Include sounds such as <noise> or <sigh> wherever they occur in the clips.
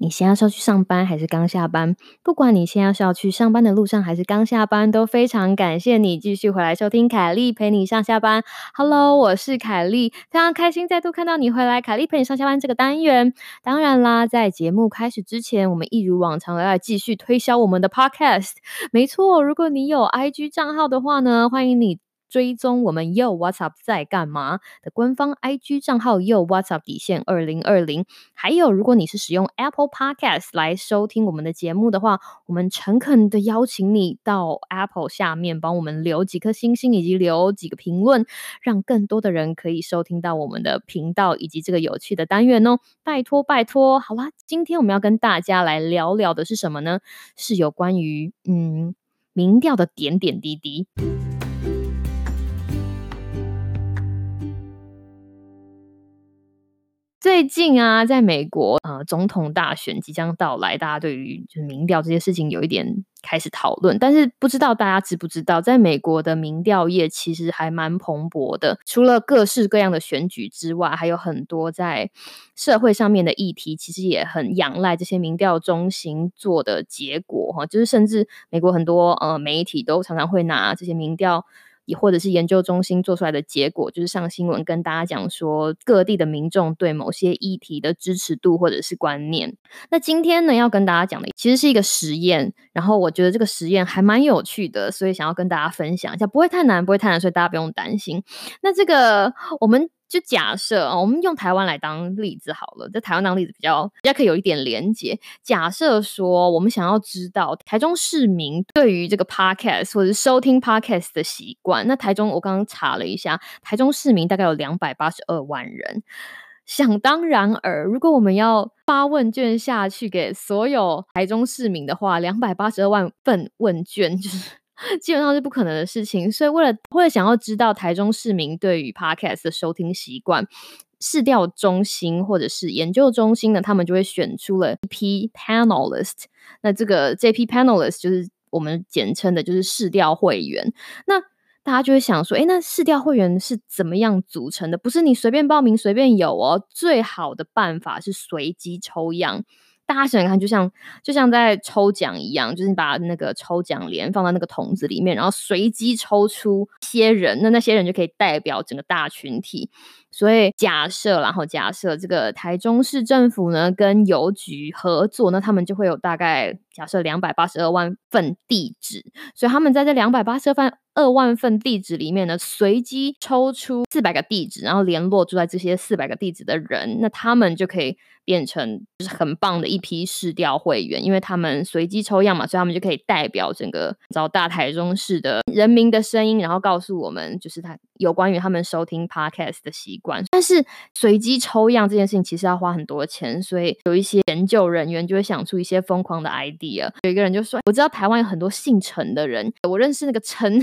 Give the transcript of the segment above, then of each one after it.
你现在是要去上班还是刚下班？不管你现在是要去上班的路上还是刚下班，都非常感谢你继续回来收听凯莉陪你上下班。Hello，我是凯莉，非常开心再度看到你回来。凯莉陪你上下班这个单元，当然啦，在节目开始之前，我们一如往常的来继续推销我们的 Podcast。没错，如果你有 IG 账号的话呢，欢迎你。追踪我们 Yo What's Up 在干嘛的官方 IG 账号 Yo What's Up 底线二零二零，还有如果你是使用 Apple Podcast 来收听我们的节目的话，我们诚恳的邀请你到 Apple 下面帮我们留几颗星星以及留几个评论，让更多的人可以收听到我们的频道以及这个有趣的单元哦，拜托拜托！好啦，今天我们要跟大家来聊聊的是什么呢？是有关于嗯民调的点点滴滴。最近啊，在美国，呃，总统大选即将到来，大家对于就是民调这些事情有一点开始讨论。但是不知道大家知不知道，在美国的民调业其实还蛮蓬勃的。除了各式各样的选举之外，还有很多在社会上面的议题，其实也很仰赖这些民调中心做的结果哈。就是甚至美国很多呃媒体都常常会拿这些民调。也或者是研究中心做出来的结果，就是上新闻跟大家讲说各地的民众对某些议题的支持度或者是观念。那今天呢，要跟大家讲的其实是一个实验，然后我觉得这个实验还蛮有趣的，所以想要跟大家分享一下，不会太难，不会太难，所以大家不用担心。那这个我们。就假设啊，我们用台湾来当例子好了，在台湾当例子比较比较可以有一点连接。假设说，我们想要知道台中市民对于这个 podcast 或者收听 podcast 的习惯，那台中我刚刚查了一下，台中市民大概有两百八十二万人。想当然尔，如果我们要发问卷下去给所有台中市民的话，两百八十二万份问卷 <laughs> 就是。基本上是不可能的事情，所以为了为了想要知道台中市民对于 podcast 的收听习惯，市调中心或者是研究中心呢，他们就会选出了一批 panelist。那这个这批 panelist 就是我们简称的，就是市调会员。那大家就会想说，哎，那市调会员是怎么样组成的？不是你随便报名随便有哦，最好的办法是随机抽样。大家想想看，就像就像在抽奖一样，就是你把那个抽奖帘放到那个桶子里面，然后随机抽出一些人，那那些人就可以代表整个大群体。所以假设，然后假设这个台中市政府呢跟邮局合作，那他们就会有大概假设两百八十二万份地址，所以他们在这两百八十二份二万份地址里面呢，随机抽出四百个地址，然后联络住在这些四百个地址的人，那他们就可以变成就是很棒的一批市调会员，因为他们随机抽样嘛，所以他们就可以代表整个找大台中市的人民的声音，然后告诉我们就是他有关于他们收听 podcast 的习。惯，但是随机抽样这件事情其实要花很多钱，所以有一些研究人员就会想出一些疯狂的 idea。有一个人就说：“我知道台湾有很多姓陈的人，我认识那个陈。”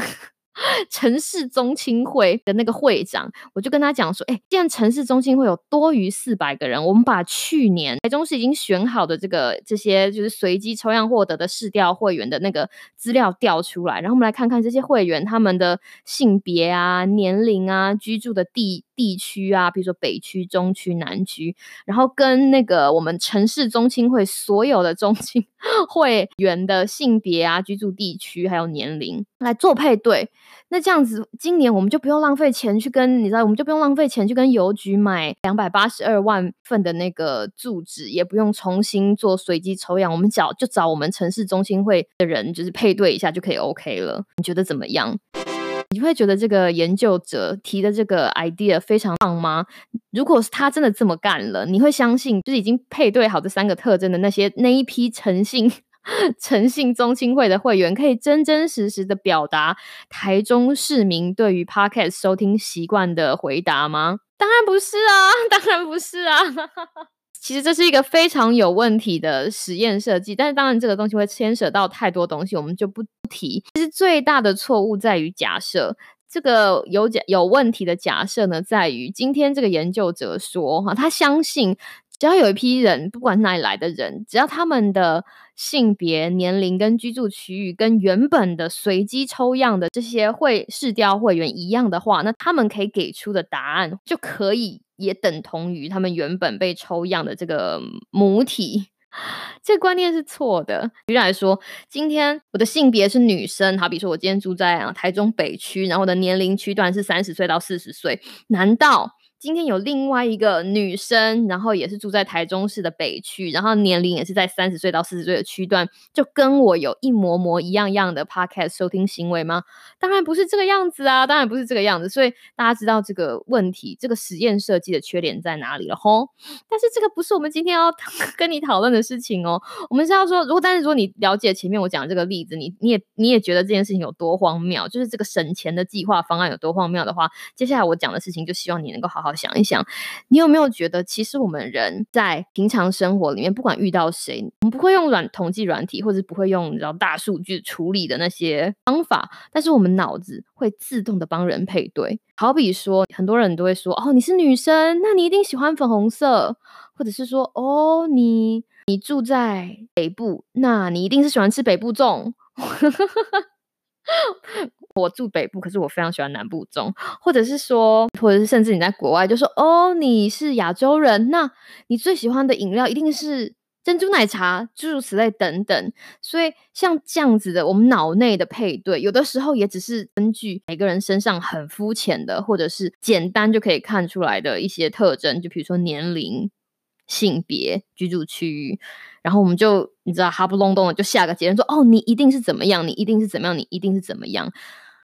城市中青会的那个会长，我就跟他讲说：“哎，既然城市中青会有多于四百个人，我们把去年台中市已经选好的这个这些就是随机抽样获得的市调会员的那个资料调出来，然后我们来看看这些会员他们的性别啊、年龄啊、居住的地地区啊，比如说北区、中区、南区，然后跟那个我们城市中青会所有的中青 <laughs> 会员的性别啊、居住地区还有年龄来做配对。”那这样子，今年我们就不用浪费钱去跟你知道，我们就不用浪费钱去跟邮局买两百八十二万份的那个住址，也不用重新做随机抽样，我们找就找我们城市中心会的人，就是配对一下就可以 OK 了。你觉得怎么样？会觉得这个研究者提的这个 idea 非常棒吗？如果是他真的这么干了，你会相信就是已经配对好这三个特征的那些那一批诚信？<laughs> 诚信中青会的会员可以真真实实的表达台中市民对于 podcast 收听习惯的回答吗？当然不是啊，<laughs> 当然不是啊。其实这是一个非常有问题的实验设计，但是当然这个东西会牵涉到太多东西，我们就不提。其实最大的错误在于假设，这个有假有问题的假设呢，在于今天这个研究者说哈，他相信。只要有一批人，不管哪里来的人，只要他们的性别、年龄跟居住区域跟原本的随机抽样的这些会试调会员一样的话，那他们可以给出的答案就可以也等同于他们原本被抽样的这个母体。这个观念是错的。举例来说，今天我的性别是女生，好比说我今天住在啊台中北区，然后我的年龄区段是三十岁到四十岁，难道？今天有另外一个女生，然后也是住在台中市的北区，然后年龄也是在三十岁到四十岁的区段，就跟我有一模模一样样的 podcast 收听行为吗？当然不是这个样子啊，当然不是这个样子。所以大家知道这个问题，这个实验设计的缺点在哪里了吼？但是这个不是我们今天要 <laughs> 跟你讨论的事情哦。我们是要说，如果但是如果你了解前面我讲的这个例子，你你也你也觉得这件事情有多荒谬，就是这个省钱的计划方案有多荒谬的话，接下来我讲的事情就希望你能够好好。想一想，你有没有觉得，其实我们人在平常生活里面，不管遇到谁，我们不会用软统计软体，或者不会用你知道大数据处理的那些方法，但是我们脑子会自动的帮人配对。好比说，很多人都会说，哦，你是女生，那你一定喜欢粉红色，或者是说，哦，你你住在北部，那你一定是喜欢吃北部粽。<laughs> 我住北部，可是我非常喜欢南部中，或者是说，或者是甚至你在国外就说，哦，你是亚洲人，那你最喜欢的饮料一定是珍珠奶茶，诸如此类等等。所以像这样子的，我们脑内的配对，有的时候也只是根据每个人身上很肤浅的，或者是简单就可以看出来的一些特征，就比如说年龄。性别、居住区域，然后我们就你知道，哈不隆咚的就下个结论说：哦，你一定是怎么样，你一定是怎么样，你一定是怎么样，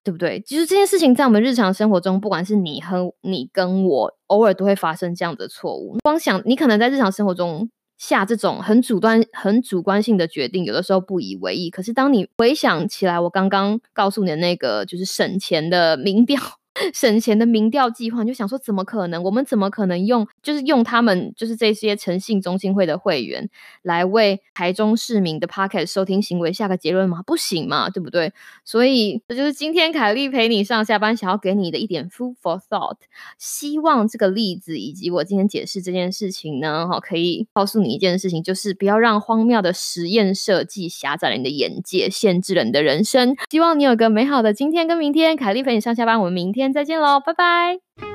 对不对？其实这件事情在我们日常生活中，不管是你和你跟我，偶尔都会发生这样的错误。光想你可能在日常生活中下这种很主观、很主观性的决定，有的时候不以为意。可是当你回想起来，我刚刚告诉你的那个就是省钱的名表。省钱的民调计划，你就想说怎么可能？我们怎么可能用就是用他们就是这些诚信中心会的会员来为台中市民的 p o c k e t 收听行为下个结论吗？不行嘛，对不对？所以这就是今天凯莉陪你上下班想要给你的一点 food for thought。希望这个例子以及我今天解释这件事情呢，哈，可以告诉你一件事情，就是不要让荒谬的实验设计狭窄了你的眼界，限制了你的人生。希望你有个美好的今天跟明天。凯莉陪你上下班，我们明天。再见喽，拜拜。